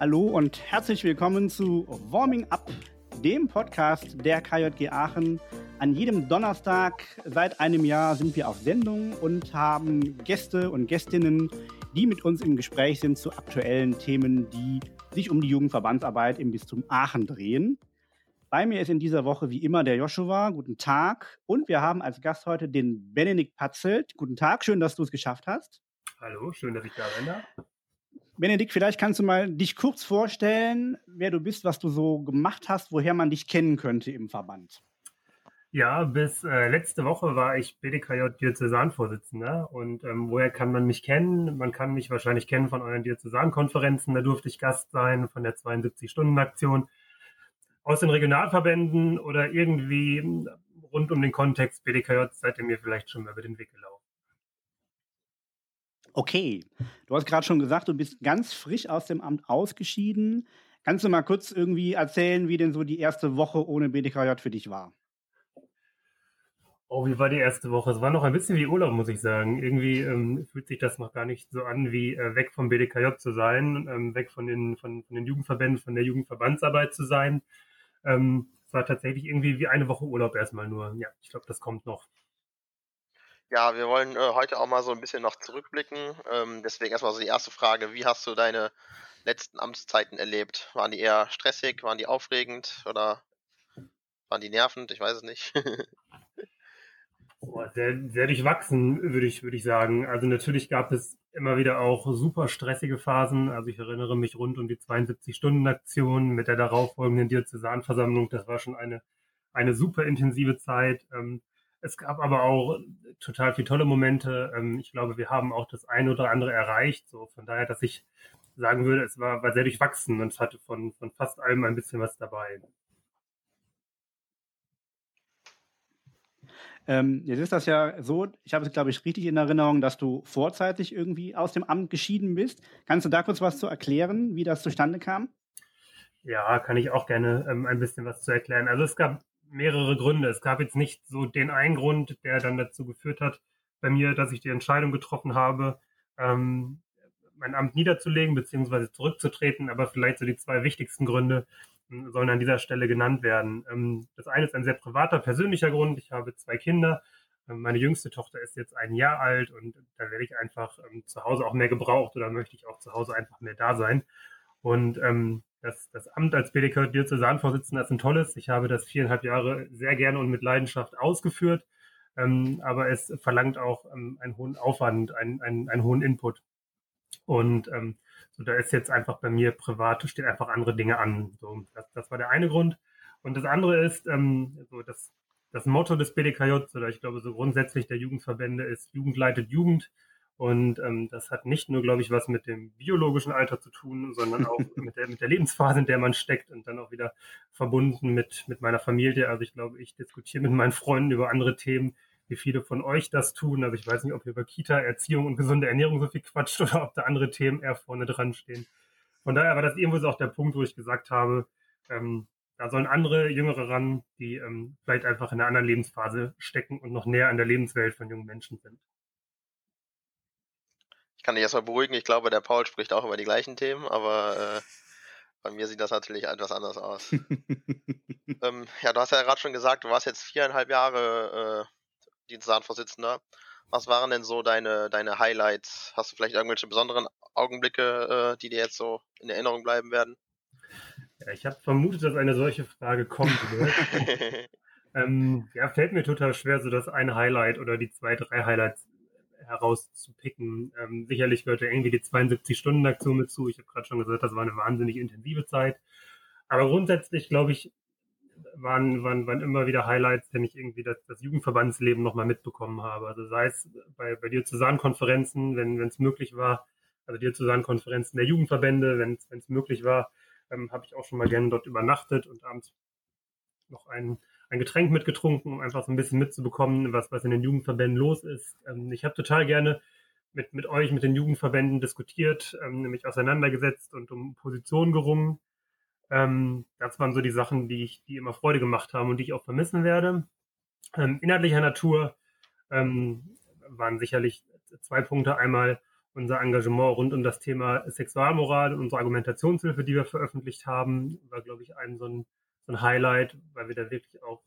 Hallo und herzlich willkommen zu Warming Up, dem Podcast der KJG Aachen. An jedem Donnerstag seit einem Jahr sind wir auf Sendung und haben Gäste und Gästinnen, die mit uns im Gespräch sind zu aktuellen Themen, die sich um die Jugendverbandsarbeit im Bistum Aachen drehen. Bei mir ist in dieser Woche wie immer der Joshua. Guten Tag. Und wir haben als Gast heute den Benedikt Patzelt. Guten Tag, schön, dass du es geschafft hast. Hallo, schön, dass ich da bin. Benedikt, vielleicht kannst du mal dich kurz vorstellen, wer du bist, was du so gemacht hast, woher man dich kennen könnte im Verband. Ja, bis äh, letzte Woche war ich BDKJ Diözesanvorsitzender und ähm, woher kann man mich kennen? Man kann mich wahrscheinlich kennen von euren Diözesankonferenzen, da durfte ich Gast sein von der 72-Stunden-Aktion aus den Regionalverbänden oder irgendwie rund um den Kontext BDKJ seid ihr mir vielleicht schon mal über den Weg gelaufen. Okay, du hast gerade schon gesagt, du bist ganz frisch aus dem Amt ausgeschieden. Kannst du mal kurz irgendwie erzählen, wie denn so die erste Woche ohne BDKJ für dich war? Oh, wie war die erste Woche? Es war noch ein bisschen wie Urlaub, muss ich sagen. Irgendwie ähm, fühlt sich das noch gar nicht so an, wie äh, weg vom BDKJ zu sein, ähm, weg von den, von, von den Jugendverbänden, von der Jugendverbandsarbeit zu sein. Ähm, es war tatsächlich irgendwie wie eine Woche Urlaub erstmal nur. Ja, ich glaube, das kommt noch. Ja, wir wollen äh, heute auch mal so ein bisschen noch zurückblicken. Ähm, deswegen erstmal so die erste Frage. Wie hast du deine letzten Amtszeiten erlebt? Waren die eher stressig? Waren die aufregend? Oder waren die nervend? Ich weiß es nicht. Boah, sehr, sehr durchwachsen, würde ich, würde ich sagen. Also natürlich gab es immer wieder auch super stressige Phasen. Also ich erinnere mich rund um die 72-Stunden-Aktion mit der darauffolgenden Diözesanversammlung. Das war schon eine, eine super intensive Zeit. Ähm, es gab aber auch total viele tolle Momente. Ähm, ich glaube, wir haben auch das eine oder andere erreicht. So von daher, dass ich sagen würde, es war, war sehr durchwachsen und es hatte von, von fast allem ein bisschen was dabei. Ähm, jetzt ist das ja so, ich habe es, glaube ich, richtig in Erinnerung, dass du vorzeitig irgendwie aus dem Amt geschieden bist. Kannst du da kurz was zu erklären, wie das zustande kam? Ja, kann ich auch gerne ähm, ein bisschen was zu erklären. Also es gab mehrere Gründe. Es gab jetzt nicht so den einen Grund, der dann dazu geführt hat, bei mir, dass ich die Entscheidung getroffen habe, ähm, mein Amt niederzulegen bzw. zurückzutreten, aber vielleicht so die zwei wichtigsten Gründe sollen an dieser Stelle genannt werden. Ähm, das eine ist ein sehr privater, persönlicher Grund. Ich habe zwei Kinder. Ähm, meine jüngste Tochter ist jetzt ein Jahr alt und da werde ich einfach ähm, zu Hause auch mehr gebraucht oder möchte ich auch zu Hause einfach mehr da sein. Und ähm, das, das Amt als BDK Diözesanvorsitzender ist ein tolles. Ich habe das viereinhalb Jahre sehr gerne und mit Leidenschaft ausgeführt. Ähm, aber es verlangt auch ähm, einen hohen Aufwand, einen, einen, einen hohen Input. Und ähm, so, da ist jetzt einfach bei mir privat, steht einfach andere Dinge an. So, das, das war der eine Grund. Und das andere ist, ähm, so das, das Motto des BDKJ, oder ich glaube so grundsätzlich der Jugendverbände ist Jugend leitet Jugend. Und ähm, das hat nicht nur, glaube ich, was mit dem biologischen Alter zu tun, sondern auch mit der, mit der Lebensphase, in der man steckt und dann auch wieder verbunden mit, mit meiner Familie. Also ich glaube, ich diskutiere mit meinen Freunden über andere Themen, wie viele von euch das tun. Aber ich weiß nicht, ob ihr über Kita, Erziehung und gesunde Ernährung so viel quatscht oder ob da andere Themen eher vorne dran stehen. Von daher war das irgendwo so auch der Punkt, wo ich gesagt habe, ähm, da sollen andere Jüngere ran, die ähm, vielleicht einfach in einer anderen Lebensphase stecken und noch näher an der Lebenswelt von jungen Menschen sind. Ich kann dich erstmal beruhigen, ich glaube, der Paul spricht auch über die gleichen Themen, aber äh, bei mir sieht das natürlich etwas anders aus. ähm, ja, du hast ja gerade schon gesagt, du warst jetzt viereinhalb Jahre äh, Dienstvorsitzender. Was waren denn so deine, deine Highlights? Hast du vielleicht irgendwelche besonderen Augenblicke, äh, die dir jetzt so in Erinnerung bleiben werden? Ja, ich habe vermutet, dass eine solche Frage wird. ähm, ja, fällt mir total schwer, so das eine Highlight oder die zwei, drei Highlights herauszupicken. Ähm, sicherlich gehört ja irgendwie die 72-Stunden-Aktion mit zu. Ich habe gerade schon gesagt, das war eine wahnsinnig intensive Zeit. Aber grundsätzlich, glaube ich, waren, waren, waren immer wieder Highlights, wenn ich irgendwie das, das Jugendverbandsleben nochmal mitbekommen habe. Also sei es bei, bei Diözesankonferenzen, wenn es möglich war, also Diözesankonferenzen der Jugendverbände, wenn es möglich war, ähm, habe ich auch schon mal gerne dort übernachtet und abends noch ein, ein Getränk mitgetrunken, um einfach so ein bisschen mitzubekommen, was, was in den Jugendverbänden los ist. Ähm, ich habe total gerne mit, mit euch, mit den Jugendverbänden diskutiert, ähm, nämlich auseinandergesetzt und um Positionen gerungen. Ähm, das waren so die Sachen, die ich, die immer Freude gemacht haben und die ich auch vermissen werde. Ähm, inhaltlicher Natur ähm, waren sicherlich zwei Punkte. Einmal unser Engagement rund um das Thema Sexualmoral und unsere Argumentationshilfe, die wir veröffentlicht haben, war, glaube ich, ein so, ein so ein Highlight, weil wir da wirklich auch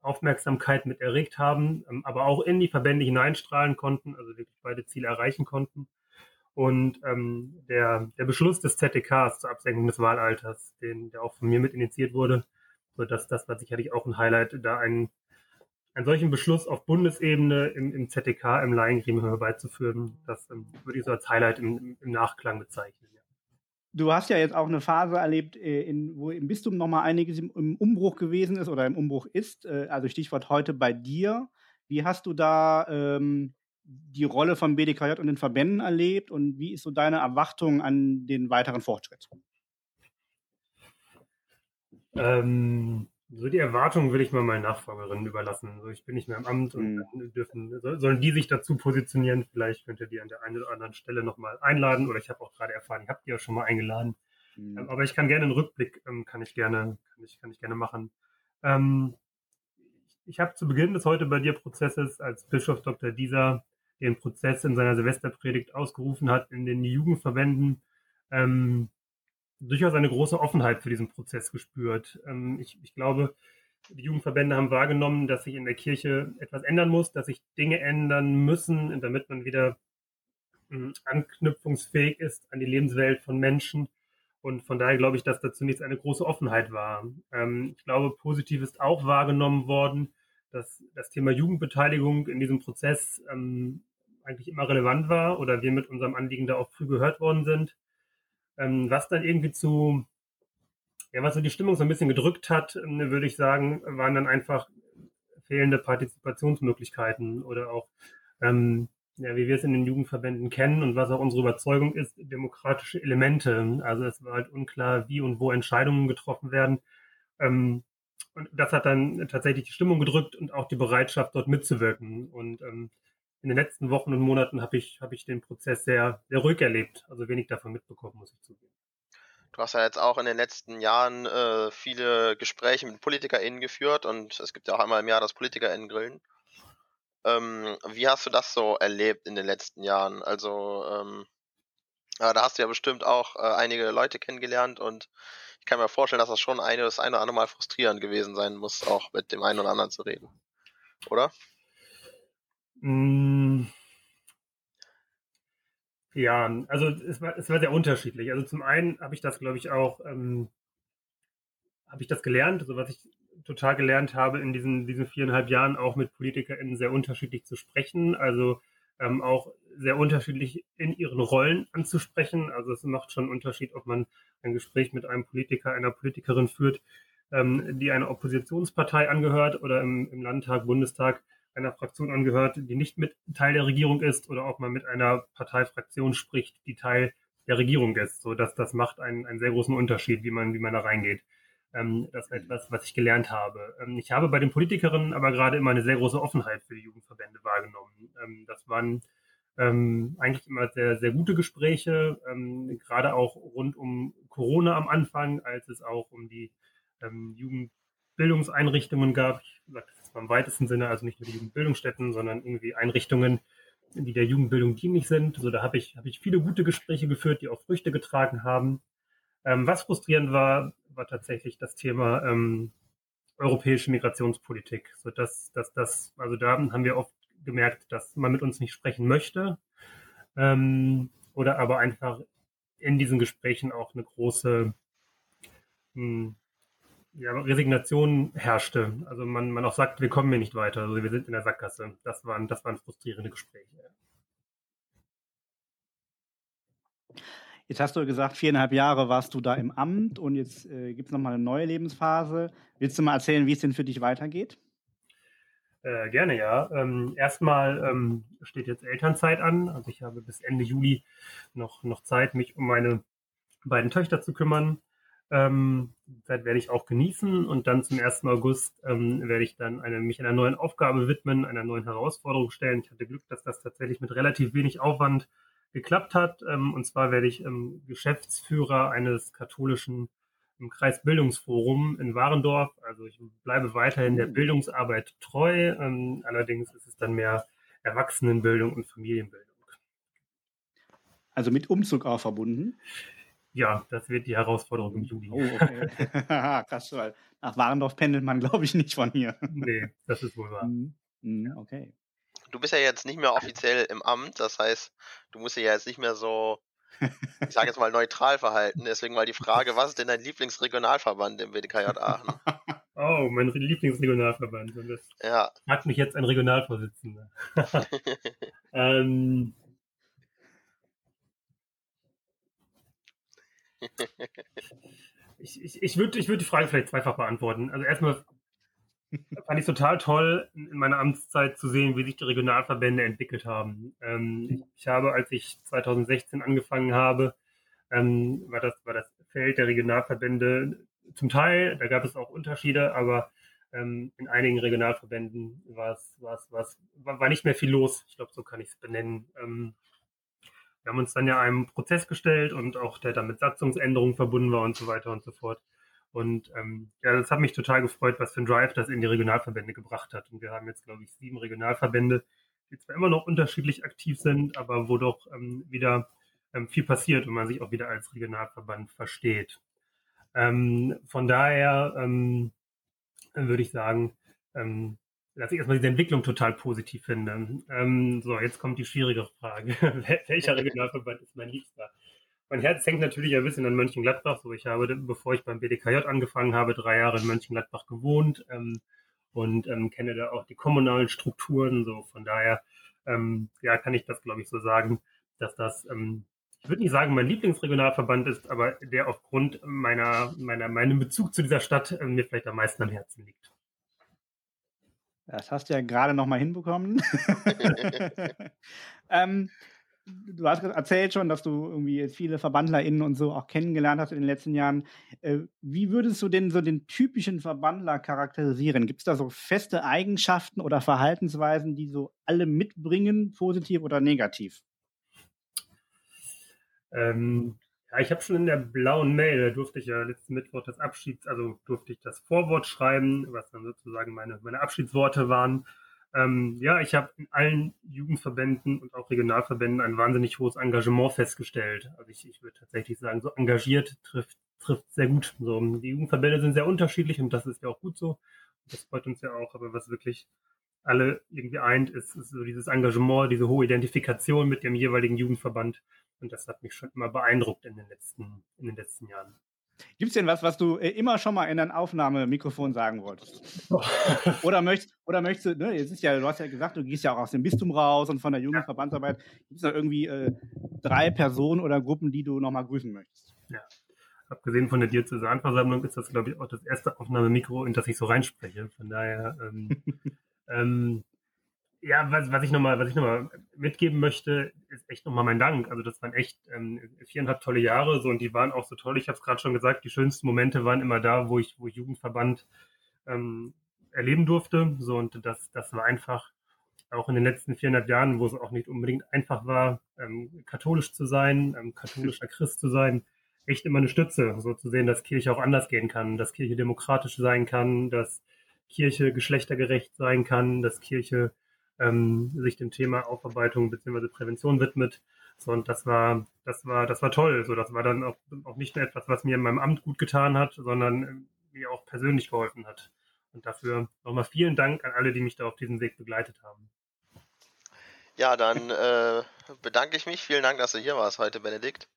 Aufmerksamkeit mit erregt haben, ähm, aber auch in die Verbände hineinstrahlen konnten, also wirklich beide Ziele erreichen konnten. Und ähm, der, der Beschluss des ZDKs zur Absenkung des Wahlalters, den, der auch von mir mit initiiert wurde, so dass das war sicherlich auch ein Highlight, da einen, einen solchen Beschluss auf Bundesebene im, im ZDK, im Laiengremium herbeizuführen, das ähm, würde ich so als Highlight im, im Nachklang bezeichnen. Du hast ja jetzt auch eine Phase erlebt, äh, in, wo im Bistum nochmal einiges im, Umbruch gewesen ist oder im Umbruch ist. Äh, also Stichwort heute bei dir. Wie hast du da ähm, die Rolle vom BDKJ und den Verbänden erlebt und wie ist so deine Erwartung an den weiteren Fortschritt? Ähm, so die Erwartungen will ich mal meinen Nachfolgerinnen überlassen. Also ich bin nicht mehr im Amt und mhm. dürfen, sollen die sich dazu positionieren. Vielleicht könnt ihr die an der einen oder anderen Stelle nochmal einladen oder ich habe auch gerade erfahren, ich habe die ja schon mal eingeladen. Mhm. Aber ich kann gerne einen Rückblick, ähm, kann ich gerne, kann ich, kann ich gerne machen. Ähm, ich habe zu Beginn des heute bei dir Prozesses als Bischof Dr. Dieser den Prozess in seiner Silvesterpredigt ausgerufen hat in den Jugendverbänden, ähm, durchaus eine große Offenheit für diesen Prozess gespürt. Ähm, ich, ich glaube, die Jugendverbände haben wahrgenommen, dass sich in der Kirche etwas ändern muss, dass sich Dinge ändern müssen, damit man wieder ähm, anknüpfungsfähig ist an die Lebenswelt von Menschen. Und von daher glaube ich, dass da zunächst eine große Offenheit war. Ähm, ich glaube, positiv ist auch wahrgenommen worden, dass das Thema Jugendbeteiligung in diesem Prozess ähm, eigentlich immer relevant war oder wir mit unserem Anliegen da auch früh gehört worden sind. Ähm, was dann irgendwie zu, ja, was so die Stimmung so ein bisschen gedrückt hat, ähm, würde ich sagen, waren dann einfach fehlende Partizipationsmöglichkeiten oder auch, ähm, ja, wie wir es in den Jugendverbänden kennen und was auch unsere Überzeugung ist, demokratische Elemente. Also es war halt unklar, wie und wo Entscheidungen getroffen werden. Ähm, und das hat dann tatsächlich die Stimmung gedrückt und auch die Bereitschaft, dort mitzuwirken. Und ähm, in den letzten Wochen und Monaten habe ich, hab ich den Prozess sehr, sehr ruhig erlebt. Also wenig davon mitbekommen, muss ich zugeben. Du hast ja jetzt auch in den letzten Jahren äh, viele Gespräche mit PolitikerInnen geführt und es gibt ja auch einmal im Jahr das PolitikerInnen-Grillen. Ähm, wie hast du das so erlebt in den letzten Jahren? Also, ähm, da hast du ja bestimmt auch äh, einige Leute kennengelernt und ich kann mir vorstellen, dass das schon eine, das eine oder andere Mal frustrierend gewesen sein muss, auch mit dem einen oder anderen zu reden. Oder? Mm. Ja, also es war, es war sehr unterschiedlich. Also zum einen habe ich das, glaube ich, auch, ähm, habe ich das gelernt, also was ich total gelernt habe in diesen, diesen viereinhalb Jahren auch mit PolitikerInnen sehr unterschiedlich zu sprechen. Also ähm, auch sehr unterschiedlich in ihren Rollen anzusprechen. Also es macht schon einen Unterschied, ob man ein Gespräch mit einem Politiker, einer Politikerin führt, ähm, die einer Oppositionspartei angehört oder im, im Landtag, Bundestag einer Fraktion angehört, die nicht mit Teil der Regierung ist oder auch mal mit einer Parteifraktion spricht, die Teil der Regierung ist. So dass das macht einen, einen sehr großen Unterschied, wie man, wie man da reingeht. Ähm, das ist etwas, was ich gelernt habe. Ähm, ich habe bei den Politikerinnen aber gerade immer eine sehr große Offenheit für die Jugendverbände wahrgenommen. Ähm, das waren ähm, eigentlich immer sehr, sehr gute Gespräche, ähm, gerade auch rund um Corona am Anfang, als es auch um die ähm, Jugendbildungseinrichtungen gab. Ich sage im weitesten Sinne, also nicht nur die Jugendbildungsstätten, sondern irgendwie Einrichtungen, die der Jugendbildung dienlich sind. Also da habe ich, habe ich viele gute Gespräche geführt, die auch Früchte getragen haben. Ähm, was frustrierend war, war tatsächlich das Thema ähm, europäische Migrationspolitik. So dass, dass das, also da haben wir oft gemerkt, dass man mit uns nicht sprechen möchte ähm, oder aber einfach in diesen Gesprächen auch eine große hm, ja, Resignation herrschte. Also man, man auch sagt, wir kommen hier nicht weiter, also wir sind in der Sackgasse. Das waren, das waren frustrierende Gespräche. Jetzt hast du gesagt, viereinhalb Jahre warst du da im Amt und jetzt äh, gibt es nochmal eine neue Lebensphase. Willst du mal erzählen, wie es denn für dich weitergeht? Äh, gerne, ja. Ähm, erstmal ähm, steht jetzt Elternzeit an. Also ich habe bis Ende Juli noch, noch Zeit, mich um meine beiden Töchter zu kümmern. Ähm, Zeit werde ich auch genießen und dann zum 1. August ähm, werde ich dann eine, mich einer neuen Aufgabe widmen, einer neuen Herausforderung stellen. Ich hatte Glück, dass das tatsächlich mit relativ wenig Aufwand geklappt hat. Ähm, und zwar werde ich ähm, Geschäftsführer eines katholischen im Kreisbildungsforum in Warendorf. Also ich bleibe weiterhin der mhm. Bildungsarbeit treu. Ähm, allerdings ist es dann mehr Erwachsenenbildung und Familienbildung. Also mit Umzug auch verbunden? Ja, das wird die Herausforderung im Juli. Oh, okay. Krass, weil nach Warendorf pendelt man, glaube ich, nicht von hier. Nee, das ist wohl wahr. Mhm. Mhm, okay. Du bist ja jetzt nicht mehr offiziell im Amt, das heißt, du musst dich ja jetzt nicht mehr so, ich sage jetzt mal, neutral verhalten. Deswegen mal die Frage, was ist denn dein Lieblingsregionalverband im WDKJ Aachen? Oh, mein Lieblingsregionalverband. Und das ja. fragt mich jetzt ein Regionalvorsitzender. ähm, ich ich, ich würde ich würd die Frage vielleicht zweifach beantworten. Also erstmal fand ich es total toll, in meiner Amtszeit zu sehen, wie sich die Regionalverbände entwickelt haben. Ähm, ich habe, als ich 2016 angefangen habe, ähm, war, das, war das Feld der Regionalverbände zum Teil, da gab es auch Unterschiede, aber ähm, in einigen Regionalverbänden war es, war war es, nicht mehr viel los. Ich glaube, so kann ich es benennen. Ähm, wir haben uns dann ja einem Prozess gestellt und auch der damit Satzungsänderungen verbunden war und so weiter und so fort. Und ähm, ja, das hat mich total gefreut, was für ein Drive das in die Regionalverbände gebracht hat. Und wir haben jetzt, glaube ich, sieben Regionalverbände, die zwar immer noch unterschiedlich aktiv sind, aber wo doch ähm, wieder ähm, viel passiert und man sich auch wieder als Regionalverband versteht. Ähm, von daher ähm, würde ich sagen, ähm, dass ich erstmal diese Entwicklung total positiv finde. Ähm, so, jetzt kommt die schwierige Frage. Welcher Regionalverband ist mein Liebster? Mein Herz hängt natürlich ein bisschen an Mönchengladbach. So, ich habe, bevor ich beim BDKJ angefangen habe, drei Jahre in Mönchengladbach gewohnt ähm, und ähm, kenne da auch die kommunalen Strukturen. So, von daher, ähm, ja, kann ich das, glaube ich, so sagen, dass das, ähm, ich würde nicht sagen, mein Lieblingsregionalverband ist, aber der aufgrund meiner, meiner, meinem Bezug zu dieser Stadt äh, mir vielleicht am meisten am Herzen liegt. Das hast du ja gerade noch mal hinbekommen. ähm, du hast erzählt schon, dass du irgendwie viele VerbandlerInnen und so auch kennengelernt hast in den letzten Jahren. Äh, wie würdest du denn so den typischen Verbandler charakterisieren? Gibt es da so feste Eigenschaften oder Verhaltensweisen, die so alle mitbringen, positiv oder negativ? Ähm, ja, ich habe schon in der blauen Mail, da durfte ich ja letzten Mittwoch das Abschieds, also durfte ich das Vorwort schreiben, was dann sozusagen meine, meine Abschiedsworte waren. Ähm, ja, ich habe in allen Jugendverbänden und auch Regionalverbänden ein wahnsinnig hohes Engagement festgestellt. Also ich, ich würde tatsächlich sagen, so engagiert trifft, trifft sehr gut. So, die Jugendverbände sind sehr unterschiedlich und das ist ja auch gut so. Das freut uns ja auch, aber was wirklich alle irgendwie eint, ist, ist so dieses Engagement, diese hohe Identifikation mit dem jeweiligen Jugendverband. Und das hat mich schon immer beeindruckt in den letzten, in den letzten Jahren. Gibt es denn was, was du äh, immer schon mal in dein Aufnahmemikrofon sagen wolltest? oder möchtest, oder möchtest du, ne, jetzt ist ja, du hast ja gesagt, du gehst ja auch aus dem Bistum raus und von der Jugendverbandsarbeit. Gibt es da irgendwie äh, drei Personen oder Gruppen, die du nochmal grüßen möchtest? Ja. Abgesehen von der Diözesanversammlung ist das, glaube ich, auch das erste Aufnahmemikro, in das ich so reinspreche. Von daher ähm, ähm, ja, was, was ich nochmal, was ich nochmal mitgeben möchte, echt nochmal mein Dank. Also das waren echt ähm, viereinhalb tolle Jahre so und die waren auch so toll. Ich habe es gerade schon gesagt, die schönsten Momente waren immer da, wo ich, wo ich Jugendverband ähm, erleben durfte. So und das, das war einfach auch in den letzten viereinhalb Jahren, wo es auch nicht unbedingt einfach war, ähm, katholisch zu sein, ähm, katholischer Christ zu sein, echt immer eine Stütze, so zu sehen, dass Kirche auch anders gehen kann, dass Kirche demokratisch sein kann, dass Kirche geschlechtergerecht sein kann, dass Kirche ähm, sich dem Thema Aufarbeitung bzw. Prävention widmet. So, und das war, das war, das war toll. So, das war dann auch, auch nicht nur etwas, was mir in meinem Amt gut getan hat, sondern ähm, mir auch persönlich geholfen hat. Und dafür nochmal vielen Dank an alle, die mich da auf diesem Weg begleitet haben. Ja, dann äh, bedanke ich mich. Vielen Dank, dass du hier warst heute, Benedikt.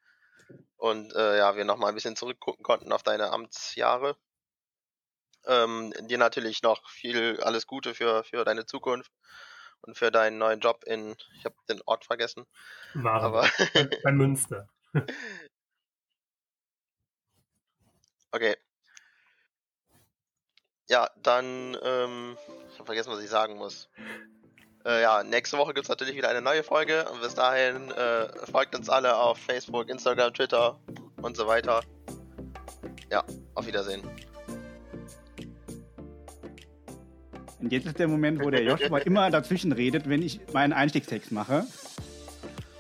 Und äh, ja, wir nochmal ein bisschen zurückgucken konnten auf deine Amtsjahre. Ähm, dir natürlich noch viel alles Gute für, für deine Zukunft und für deinen neuen Job in, ich habe den Ort vergessen. Waren. Aber bei Münster. okay. Ja, dann, ähm, ich habe vergessen, was ich sagen muss. Äh, ja, nächste Woche gibt es natürlich wieder eine neue Folge und bis dahin äh, folgt uns alle auf Facebook, Instagram, Twitter und so weiter. Ja, auf Wiedersehen. Und jetzt ist der Moment, wo der Joshua immer dazwischen redet, wenn ich meinen Einstiegstext mache.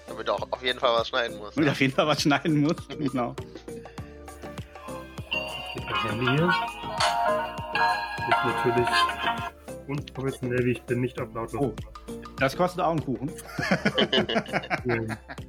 Damit du auch auf jeden Fall was schneiden musst. Und ja. auf jeden Fall was schneiden muss, genau. Das Handy hier. Ist natürlich unprofessionell, wie ich bin, nicht auf lautlos. Oh, das kostet auch einen Kuchen.